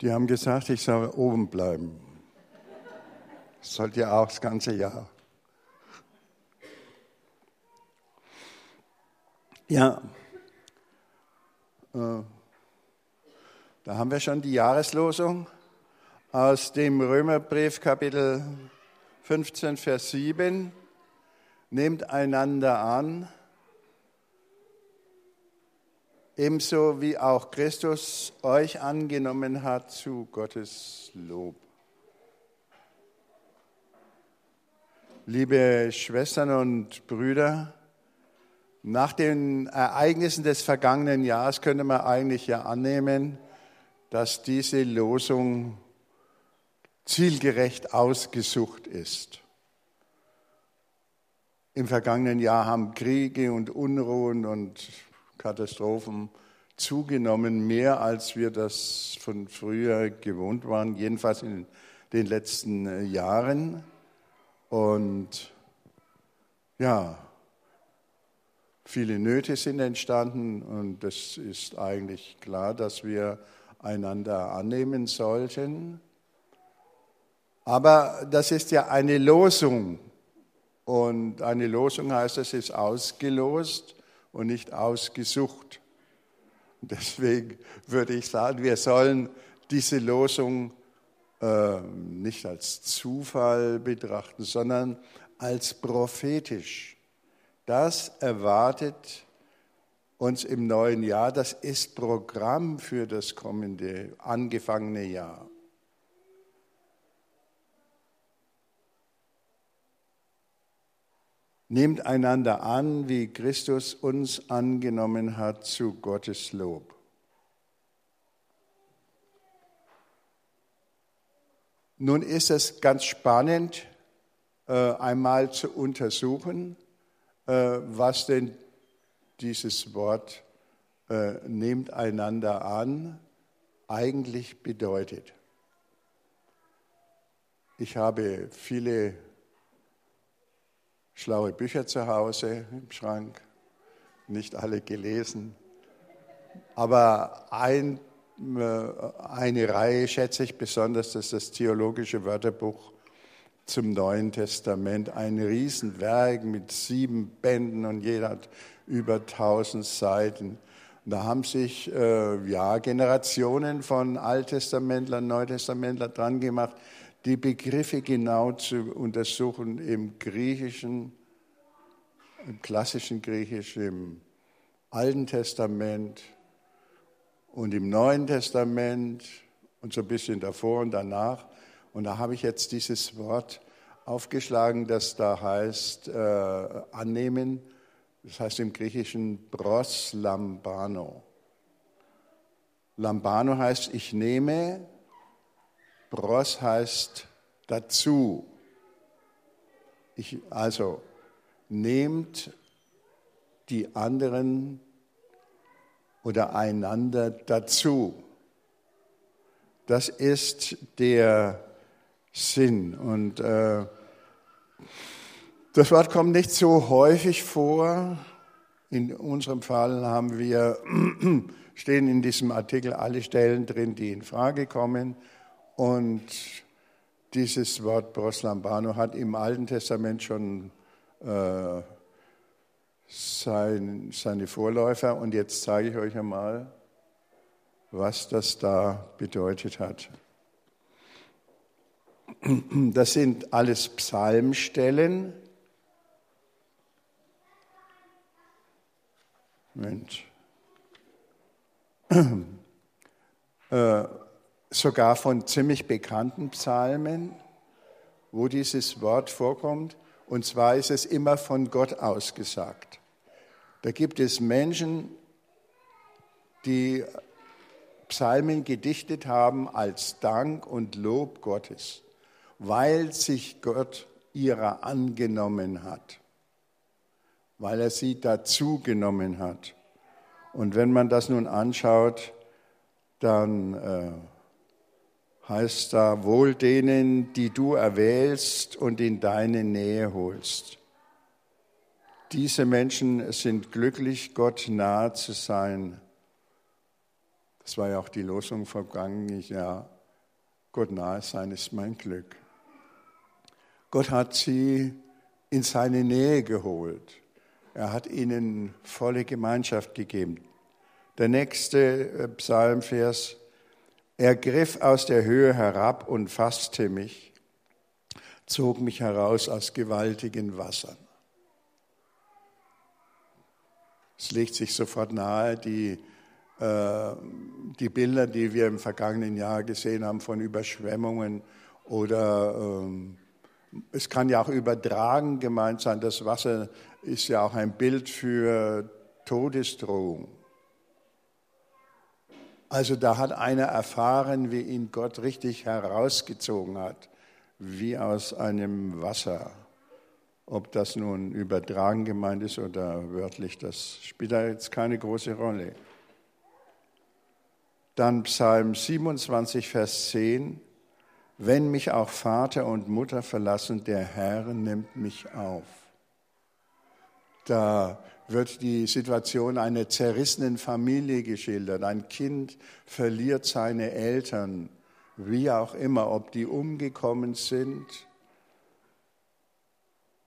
Die haben gesagt, ich soll oben bleiben. Das sollte ja auch das ganze Jahr. Ja, äh, da haben wir schon die Jahreslosung aus dem Römerbrief Kapitel 15, Vers 7. Nehmt einander an, ebenso wie auch Christus euch angenommen hat zu Gottes Lob. Liebe Schwestern und Brüder, nach den Ereignissen des vergangenen Jahres könnte man eigentlich ja annehmen, dass diese Losung zielgerecht ausgesucht ist. Im vergangenen Jahr haben Kriege und Unruhen und Katastrophen zugenommen, mehr als wir das von früher gewohnt waren, jedenfalls in den letzten äh, Jahren. Und ja, viele Nöte sind entstanden und es ist eigentlich klar, dass wir einander annehmen sollten. Aber das ist ja eine Losung und eine Losung heißt, es ist ausgelost und nicht ausgesucht. Deswegen würde ich sagen, wir sollen diese Losung äh, nicht als Zufall betrachten, sondern als prophetisch. Das erwartet uns im neuen Jahr, das ist Programm für das kommende, angefangene Jahr. Nehmt einander an, wie Christus uns angenommen hat zu Gottes Lob. Nun ist es ganz spannend, äh, einmal zu untersuchen, äh, was denn dieses Wort äh, nehmt einander an eigentlich bedeutet. Ich habe viele schlaue Bücher zu Hause im Schrank, nicht alle gelesen. Aber ein, äh, eine Reihe schätze ich besonders, das ist das Theologische Wörterbuch zum Neuen Testament. Ein Riesenwerk mit sieben Bänden und jeder hat über tausend Seiten. Und da haben sich äh, ja, Generationen von Alttestamentlern, Neutestamentlern dran gemacht, die Begriffe genau zu untersuchen im Griechischen, im klassischen Griechisch, im Alten Testament und im Neuen Testament und so ein bisschen davor und danach. Und da habe ich jetzt dieses Wort aufgeschlagen, das da heißt äh, annehmen. Das heißt im Griechischen bros lambano. Lambano heißt ich nehme Bros heißt dazu. Ich, also nehmt die anderen oder einander dazu. Das ist der Sinn. Und äh, das Wort kommt nicht so häufig vor. In unserem Fall haben wir, stehen in diesem Artikel alle Stellen drin, die in Frage kommen. Und dieses Wort Proslambano hat im Alten Testament schon äh, sein, seine Vorläufer. Und jetzt zeige ich euch einmal, was das da bedeutet hat. Das sind alles Psalmstellen. Moment. Äh, sogar von ziemlich bekannten Psalmen, wo dieses Wort vorkommt. Und zwar ist es immer von Gott ausgesagt. Da gibt es Menschen, die Psalmen gedichtet haben als Dank und Lob Gottes, weil sich Gott ihrer angenommen hat, weil er sie dazu genommen hat. Und wenn man das nun anschaut, dann äh, heißt da, wohl denen, die du erwählst und in deine Nähe holst. Diese Menschen sind glücklich, Gott nahe zu sein. Das war ja auch die Losung vergangenes Jahr. Gott nahe sein ist mein Glück. Gott hat sie in seine Nähe geholt. Er hat ihnen volle Gemeinschaft gegeben. Der nächste äh, Psalmvers. Er griff aus der Höhe herab und fasste mich, zog mich heraus aus gewaltigen Wassern. Es legt sich sofort nahe, die, äh, die Bilder, die wir im vergangenen Jahr gesehen haben von Überschwemmungen oder ähm, es kann ja auch übertragen gemeint sein. Das Wasser ist ja auch ein Bild für Todesdrohung. Also da hat einer erfahren, wie ihn Gott richtig herausgezogen hat, wie aus einem Wasser. Ob das nun übertragen gemeint ist oder wörtlich, das spielt da jetzt keine große Rolle. Dann Psalm 27, Vers 10. Wenn mich auch Vater und Mutter verlassen, der Herr nimmt mich auf. Da wird die Situation einer zerrissenen Familie geschildert. Ein Kind verliert seine Eltern, wie auch immer, ob die umgekommen sind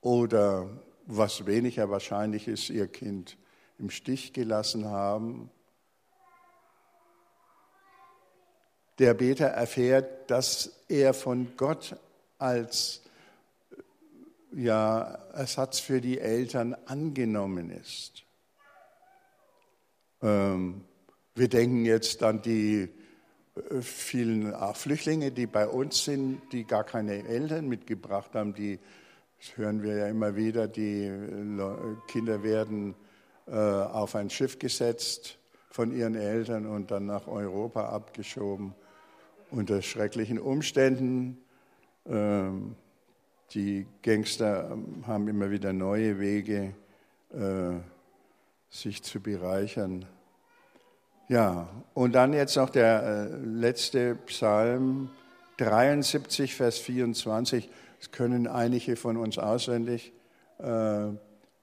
oder was weniger wahrscheinlich ist, ihr Kind im Stich gelassen haben. Der Beter erfährt, dass er von Gott als ja, Ersatz für die Eltern angenommen ist. Ähm, wir denken jetzt an die äh, vielen Flüchtlinge, die bei uns sind, die gar keine Eltern mitgebracht haben, die das hören wir ja immer wieder, die Kinder werden äh, auf ein Schiff gesetzt von ihren Eltern und dann nach Europa abgeschoben unter schrecklichen Umständen. Ähm, die Gangster ähm, haben immer wieder neue Wege, äh, sich zu bereichern. Ja, und dann jetzt noch der äh, letzte Psalm 73, Vers 24. Das können einige von uns auswendig. Äh,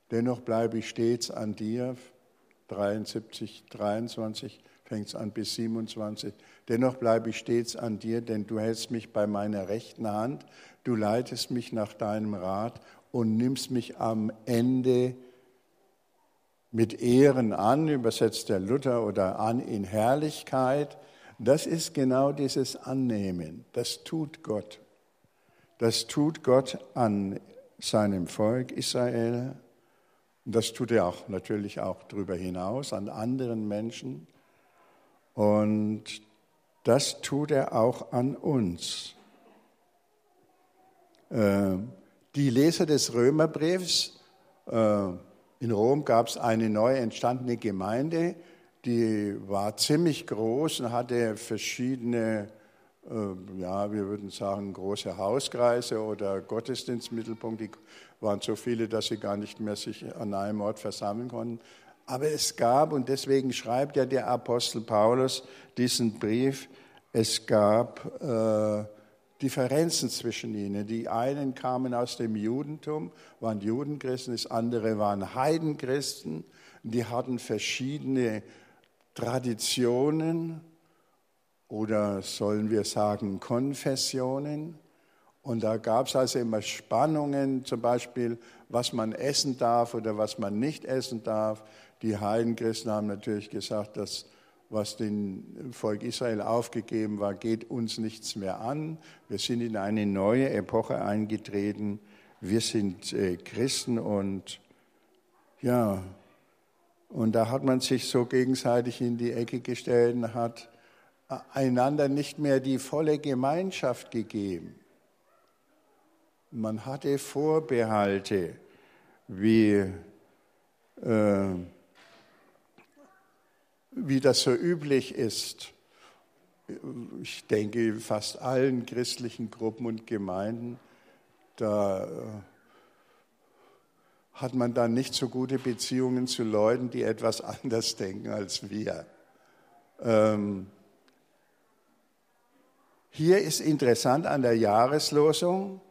dennoch bleibe ich stets an dir. 73, 23 fängt es an bis 27. Dennoch bleibe ich stets an dir, denn du hältst mich bei meiner rechten Hand. Du leitest mich nach deinem Rat und nimmst mich am Ende mit Ehren an, übersetzt der Luther, oder an in Herrlichkeit. Das ist genau dieses Annehmen. Das tut Gott. Das tut Gott an seinem Volk Israel. Und das tut er auch natürlich auch darüber hinaus an anderen Menschen. Und das tut er auch an uns. Äh, die Leser des Römerbriefs, äh, in Rom gab es eine neu entstandene Gemeinde, die war ziemlich groß und hatte verschiedene äh, ja, wir würden sagen, große Hauskreise oder Gottesdienstmittelpunkte. Die waren so viele, dass sie gar nicht mehr sich an einem Ort versammeln konnten. Aber es gab, und deswegen schreibt ja der Apostel Paulus diesen Brief, es gab äh, Differenzen zwischen ihnen. Die einen kamen aus dem Judentum, waren Judenchristen, das andere waren Heidenchristen. Die hatten verschiedene Traditionen oder sollen wir sagen Konfessionen. Und da gab es also immer Spannungen, zum Beispiel, was man essen darf oder was man nicht essen darf. Die Heidenchristen haben natürlich gesagt, dass was dem Volk Israel aufgegeben war, geht uns nichts mehr an. Wir sind in eine neue Epoche eingetreten. Wir sind äh, Christen und ja, und da hat man sich so gegenseitig in die Ecke gestellt und hat einander nicht mehr die volle Gemeinschaft gegeben. Man hatte Vorbehalte, wie, äh, wie das so üblich ist. Ich denke, fast allen christlichen Gruppen und Gemeinden, da äh, hat man dann nicht so gute Beziehungen zu Leuten, die etwas anders denken als wir. Ähm, hier ist interessant an der Jahreslosung,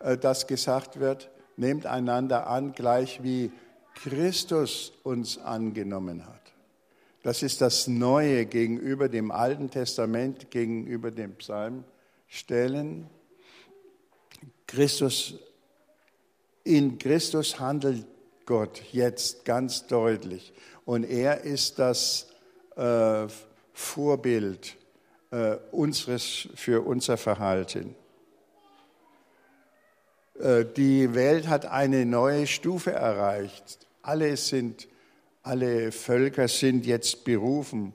äh, dass gesagt wird, nehmt einander an, gleich wie Christus uns angenommen hat. Das ist das Neue gegenüber dem Alten Testament, gegenüber dem Psalmstellen. Christus, in Christus handelt Gott jetzt ganz deutlich. Und er ist das äh, Vorbild äh, unseres, für unser Verhalten. Äh, die Welt hat eine neue Stufe erreicht. Alle sind, alle Völker sind jetzt berufen.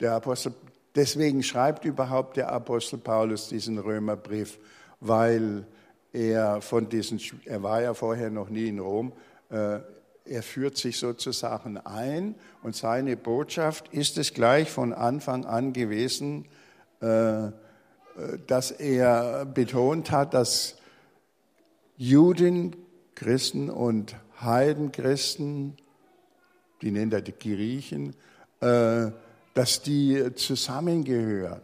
Der Apostel, deswegen schreibt überhaupt der Apostel Paulus diesen Römerbrief, weil er von diesen, er war ja vorher noch nie in Rom, äh, er führt sich sozusagen ein und seine Botschaft ist es gleich von Anfang an gewesen, äh, dass er betont hat, dass Juden, Christen und Heidenchristen, die nennt er die Griechen, äh, dass die zusammengehören.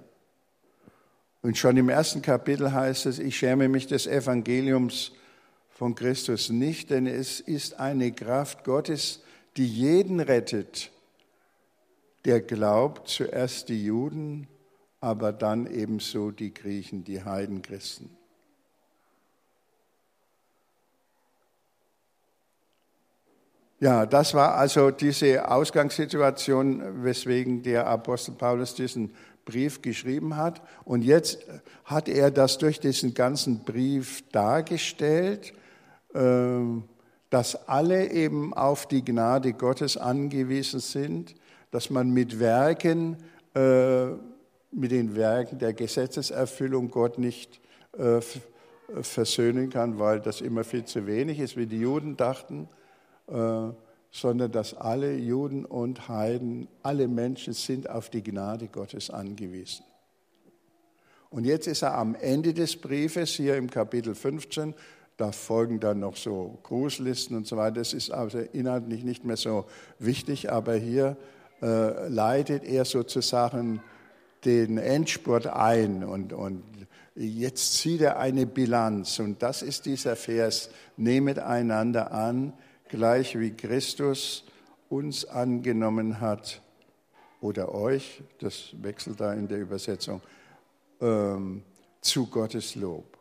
Und schon im ersten Kapitel heißt es, ich schäme mich des Evangeliums von Christus nicht, denn es ist eine Kraft Gottes, die jeden rettet, der glaubt, zuerst die Juden, aber dann ebenso die Griechen, die Heidenchristen. Ja, das war also diese Ausgangssituation, weswegen der Apostel Paulus diesen Brief geschrieben hat. Und jetzt hat er das durch diesen ganzen Brief dargestellt, ähm, dass alle eben auf die Gnade Gottes angewiesen sind, dass man mit Werken, äh, mit den Werken der Gesetzeserfüllung Gott nicht äh, versöhnen kann, weil das immer viel zu wenig ist, wie die Juden dachten sondern dass alle Juden und Heiden, alle Menschen sind auf die Gnade Gottes angewiesen. Und jetzt ist er am Ende des Briefes, hier im Kapitel 15, da folgen dann noch so Grußlisten und so weiter. Das ist also inhaltlich nicht mehr so wichtig, aber hier äh, leitet er sozusagen den Endspurt ein und, und jetzt zieht er eine Bilanz. Und das ist dieser Vers, nehmet einander an, gleich wie Christus uns angenommen hat oder euch, das wechselt da in der Übersetzung, ähm, zu Gottes Lob.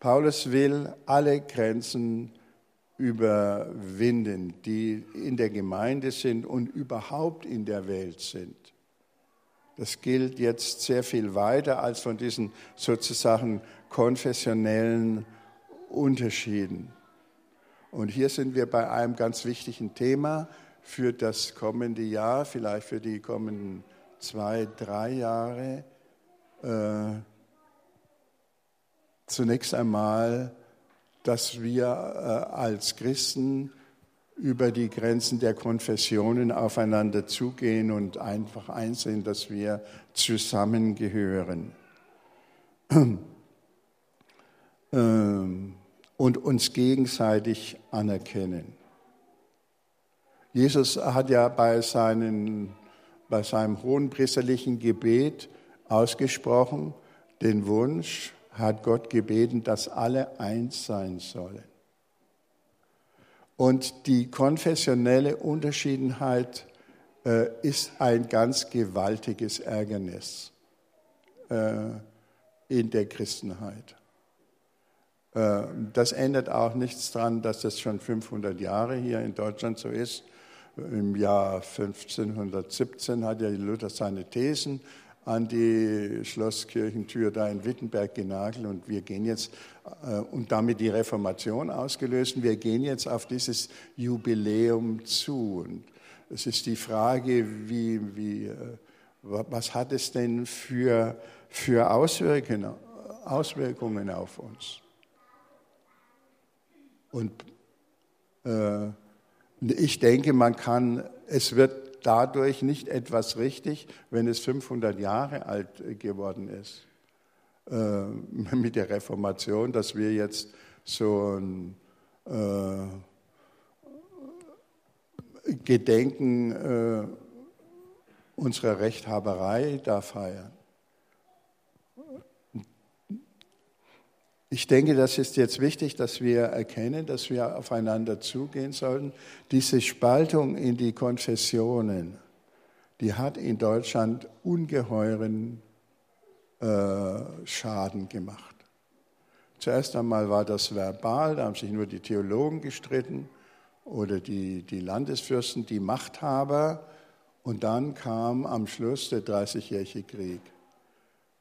Paulus will alle Grenzen überwinden, die in der Gemeinde sind und überhaupt in der Welt sind. Das gilt jetzt sehr viel weiter als von diesen sozusagen konfessionellen Unterschieden. Und hier sind wir bei einem ganz wichtigen Thema für das kommende Jahr, vielleicht für die kommenden zwei, drei Jahre. Äh, zunächst einmal, dass wir äh, als Christen über die Grenzen der Konfessionen aufeinander zugehen und einfach einsehen, dass wir zusammengehören. ähm, und uns gegenseitig anerkennen. Jesus hat ja bei, seinen, bei seinem hohenpriesterlichen Gebet ausgesprochen, den Wunsch, hat Gott gebeten, dass alle eins sein sollen. Und die konfessionelle Unterschiedenheit äh, ist ein ganz gewaltiges Ärgernis äh, in der Christenheit. Äh, das ändert auch nichts daran, dass das schon 500 Jahre hier in Deutschland so ist. Im Jahr 1517 hat ja Luther seine Thesen an die Schlosskirchentür da in Wittenberg genagelt und wir gehen jetzt äh, und damit die Reformation ausgelöst. Wir gehen jetzt auf dieses Jubiläum zu. Und es ist die Frage, wie, wie, äh, was hat es denn für, für Auswirkungen, Auswirkungen auf uns? Und äh, ich denke, man kann, es wird dadurch nicht etwas richtig, wenn es 500 Jahre alt geworden ist äh, mit der Reformation, dass wir jetzt so ein äh, Gedenken äh, unserer Rechthaberei da feiern. Ich denke, das ist jetzt wichtig, dass wir erkennen, dass wir aufeinander zugehen sollten. Diese Spaltung in die Konfessionen, die hat in Deutschland ungeheuren äh, Schaden gemacht. Zuerst einmal war das verbal, da haben sich nur die Theologen gestritten oder die, die Landesfürsten, die Machthaber. Und dann kam am Schluss der Dreißigjährige Krieg,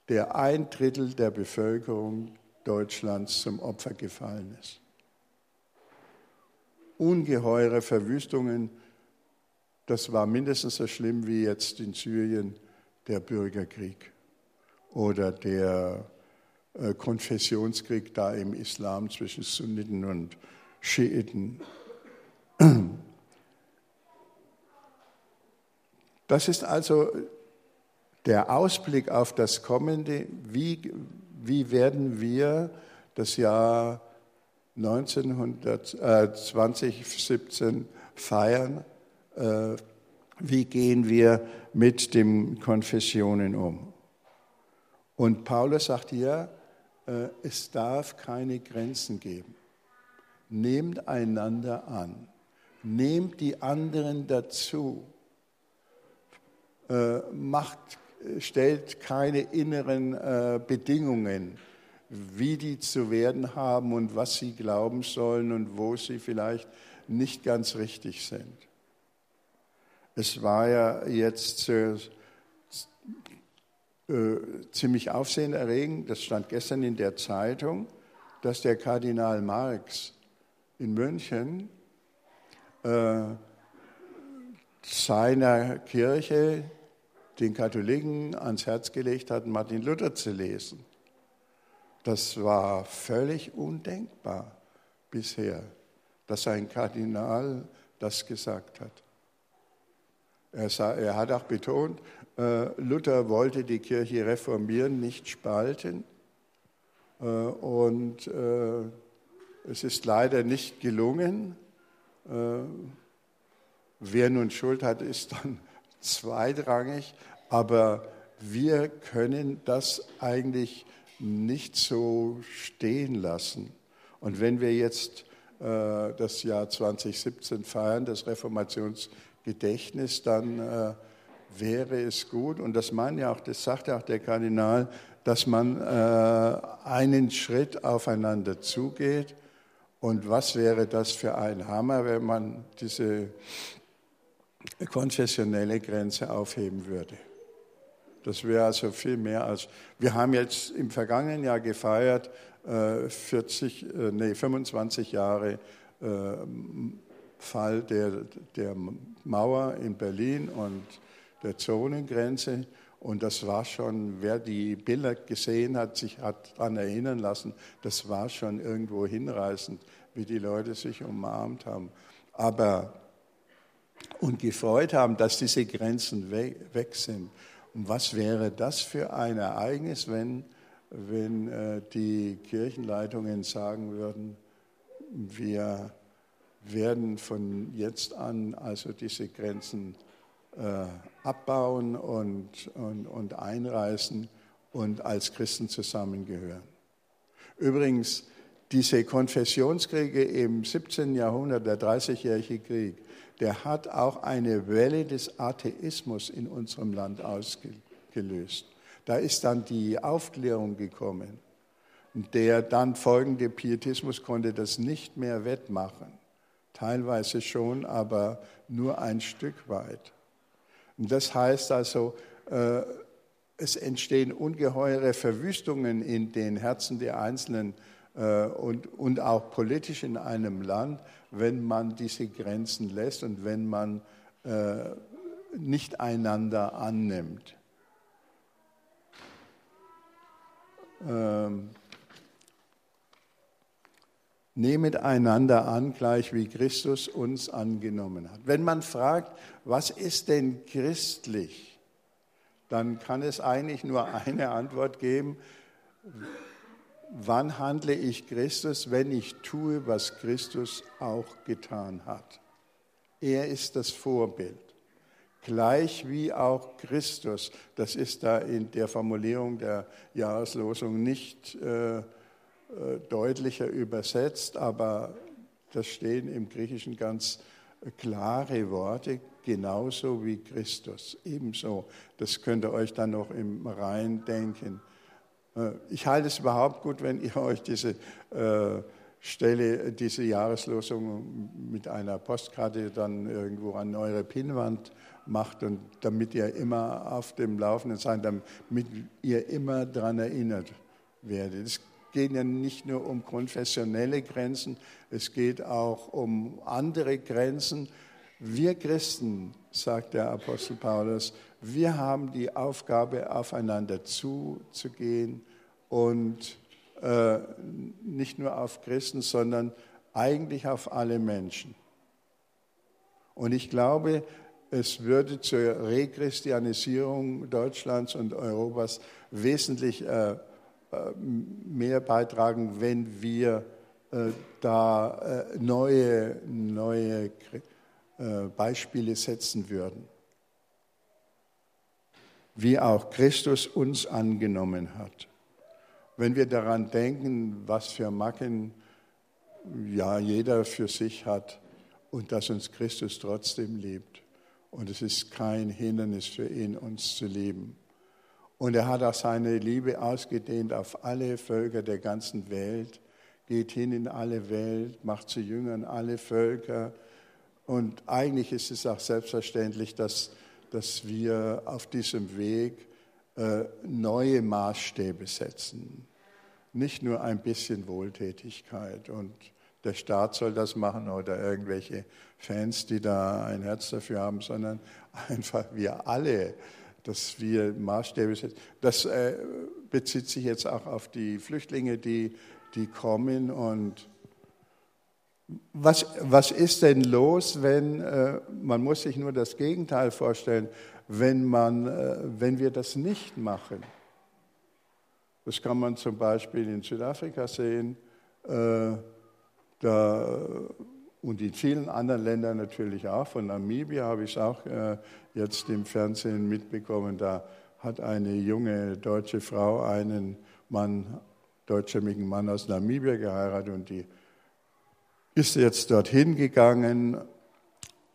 der ein Drittel der Bevölkerung Deutschlands zum Opfer gefallen ist. Ungeheure Verwüstungen, das war mindestens so schlimm wie jetzt in Syrien der Bürgerkrieg oder der äh, Konfessionskrieg da im Islam zwischen Sunniten und Schiiten. Das ist also der Ausblick auf das Kommende. Wie, wie werden wir das Jahr 1900, äh, 2017 feiern? Äh, wie gehen wir mit den Konfessionen um? Und Paulus sagt hier, äh, es darf keine Grenzen geben. Nehmt einander an. Nehmt die anderen dazu. Macht, stellt keine inneren äh, Bedingungen, wie die zu werden haben und was sie glauben sollen und wo sie vielleicht nicht ganz richtig sind. Es war ja jetzt äh, ziemlich aufsehenerregend, das stand gestern in der Zeitung, dass der Kardinal Marx in München äh, seiner Kirche den Katholiken ans Herz gelegt hat, Martin Luther zu lesen. Das war völlig undenkbar bisher, dass ein Kardinal das gesagt hat. Er, sah, er hat auch betont, äh, Luther wollte die Kirche reformieren, nicht spalten. Äh, und äh, es ist leider nicht gelungen. Wer nun Schuld hat, ist dann zweitrangig. Aber wir können das eigentlich nicht so stehen lassen. Und wenn wir jetzt das Jahr 2017 feiern, das Reformationsgedächtnis, dann wäre es gut, und das meint ja auch, das sagt ja auch der Kardinal, dass man äh, einen Schritt aufeinander zugeht. Und was wäre das für ein Hammer, wenn man diese konfessionelle Grenze aufheben würde? Das wäre also viel mehr als. Wir haben jetzt im vergangenen Jahr gefeiert, äh, 40, äh, nee, 25 Jahre äh, Fall der, der Mauer in Berlin und der Zonengrenze. Und das war schon, wer die Bilder gesehen hat, sich hat daran erinnern lassen, das war schon irgendwo hinreißend, wie die Leute sich umarmt haben. Aber und gefreut haben, dass diese Grenzen weg, sind. Und was wäre das für ein Ereignis, wenn, wenn äh, die Kirchenleitungen sagen würden, wir werden von jetzt an also diese Grenzen äh, abbauen und, und, und einreißen und als Christen zusammengehören. Übrigens, diese Konfessionskriege im 17. Jahrhundert, der Dreißigjährige Krieg, der hat auch eine Welle des Atheismus in unserem Land ausgelöst. Da ist dann die Aufklärung gekommen. Und der dann folgende Pietismus konnte das nicht mehr wettmachen. Teilweise schon, aber nur ein Stück weit. Und das heißt also, äh, es entstehen ungeheure Verwüstungen in den Herzen der Einzelnen äh, und, und auch politisch in einem Land, wenn man diese Grenzen lässt und wenn man äh, nicht einander annimmt. Ähm, Nehmet einander an, gleich wie Christus uns angenommen hat. Wenn man fragt, was ist denn christlich, dann kann es eigentlich nur eine Antwort geben. Wann handle ich Christus, wenn ich tue, was Christus auch getan hat? Er ist das Vorbild. Gleich wie auch Christus, das ist da in der Formulierung der Jahreslosung nicht äh, äh, deutlicher übersetzt, aber das stehen im Griechischen ganz klare Worte, genauso wie Christus. Ebenso. Das könnt ihr euch dann noch im Rein denken. Äh, ich halte es überhaupt gut, wenn ihr euch diese äh, Stelle, diese Jahreslosung mit einer Postkarte dann irgendwo an eure Pinnwand macht und damit ihr immer auf dem Laufenden seid, damit ihr immer daran erinnert werdet. Es geht ja nicht nur um konfessionelle Grenzen, es geht auch um andere Grenzen. Wir Christen, sagt der Apostel Paulus, wir haben die Aufgabe, aufeinander zuzugehen und äh, nicht nur auf Christen, sondern eigentlich auf alle Menschen. Und ich glaube, es würde zur Rechristianisierung Deutschlands und Europas wesentlich äh, äh mehr beitragen, wenn wir äh, da äh, neue, neue äh, Beispiele setzen würden. Wie auch Christus uns angenommen hat. Wenn wir daran denken, was für Macken ja jeder für sich hat und dass uns Christus trotzdem liebt. Und es ist kein Hindernis für ihn, uns zu lieben. Und er hat auch seine Liebe ausgedehnt auf alle Völker der ganzen Welt geht hin in alle Welt, macht zu Jüngern alle Völker. Und eigentlich ist es auch selbstverständlich, dass, dass wir auf diesem Weg äh, neue Maßstäbe setzen. Nicht nur ein bisschen Wohltätigkeit und der Staat soll das machen oder irgendwelche Fans, die da ein Herz dafür haben, sondern einfach wir alle, dass wir Maßstäbe setzen. Das äh, bezieht sich jetzt auch auf die Flüchtlinge, die die kommen und was, was ist denn los, wenn, äh, man muss sich nur das Gegenteil vorstellen, wenn, man, äh, wenn wir das nicht machen? Das kann man zum Beispiel in Südafrika sehen äh, da, und in vielen anderen Ländern natürlich auch. Von Namibia habe ich es auch äh, jetzt im Fernsehen mitbekommen. Da hat eine junge deutsche Frau einen Mann deutschstämmigen Mann aus Namibia geheiratet und die ist jetzt dorthin gegangen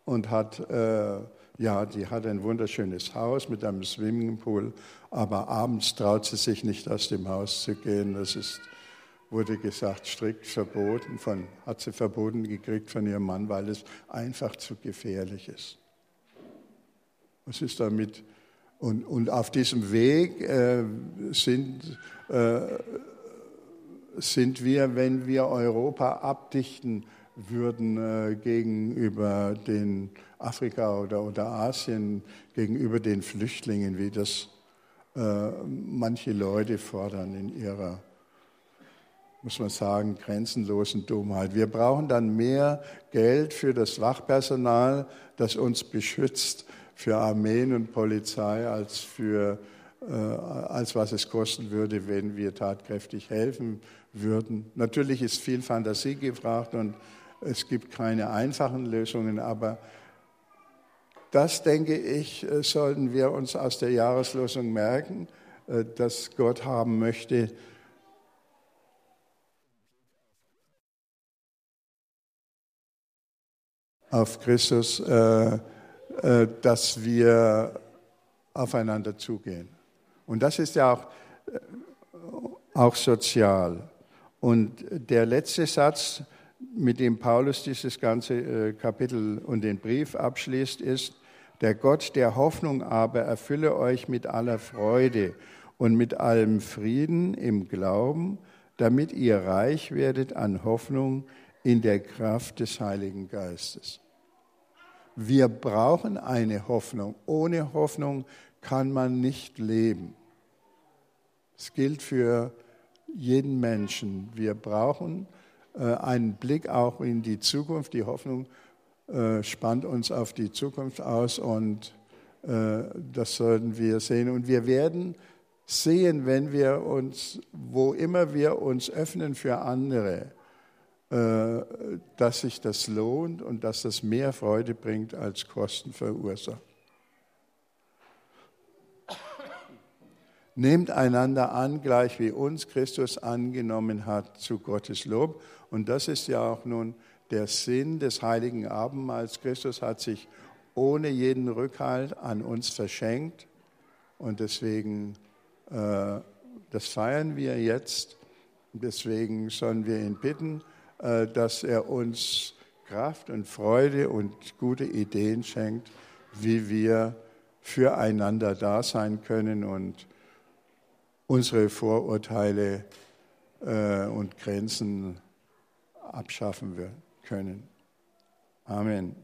und hat, äh, ja, die hat ein wunderschönes Haus mit einem Swimmingpool, aber abends traut sie sich nicht aus dem Haus zu gehen. Das ist, wurde gesagt, strikt verboten, von, hat sie verboten gekriegt von ihrem Mann, weil es einfach zu gefährlich ist. Was ist damit? Und, und auf diesem Weg äh, sind äh, sind wir, wenn wir Europa abdichten würden äh, gegenüber den Afrika oder, oder Asien, gegenüber den Flüchtlingen, wie das äh, manche Leute fordern in ihrer, muss man sagen, grenzenlosen Dummheit. Wir brauchen dann mehr Geld für das Wachpersonal, das uns beschützt, für Armeen und Polizei als für äh, als was es kosten würde, wenn wir tatkräftig helfen würden. Natürlich ist viel Fantasie gefragt und es gibt keine einfachen Lösungen, aber das, denke ich, äh, sollten wir uns aus der Jahreslosung merken, äh, dass Gott haben möchte, auf Christus, äh, dass wir aufeinander zugehen. Und das ist ja auch, auch sozial. Und der letzte Satz, mit dem Paulus dieses ganze äh, Kapitel und den Brief abschließt, ist, der Gott der Hoffnung aber erfülle euch mit aller Freude und mit allem Frieden im Glauben, damit ihr reich werdet an Hoffnung in der Kraft des Heiligen Geistes. Wir brauchen eine Hoffnung. Ohne Hoffnung kann man nicht leben. Es gilt für jeden Menschen. Wir brauchen äh, einen Blick auch in die Zukunft. Die Hoffnung äh, spannt uns auf die Zukunft aus und äh, das sollten wir sehen. Und wir werden sehen, wenn wir uns, wo immer wir uns öffnen für andere, dass sich das lohnt und dass das mehr Freude bringt als Kosten verursacht. Nehmt einander an, gleich wie uns Christus angenommen hat, zu Gottes Lob. Und das ist ja auch nun der Sinn des heiligen Abendmahls. Christus hat sich ohne jeden Rückhalt an uns verschenkt. Und deswegen, äh, das feiern wir jetzt. Deswegen sollen wir ihn bitten, äh, dass er uns Kraft und Freude und gute Ideen schenkt, wie wir füreinander da sein können und unsere Vorurteile äh, und Grenzen abschaffen können. Amen.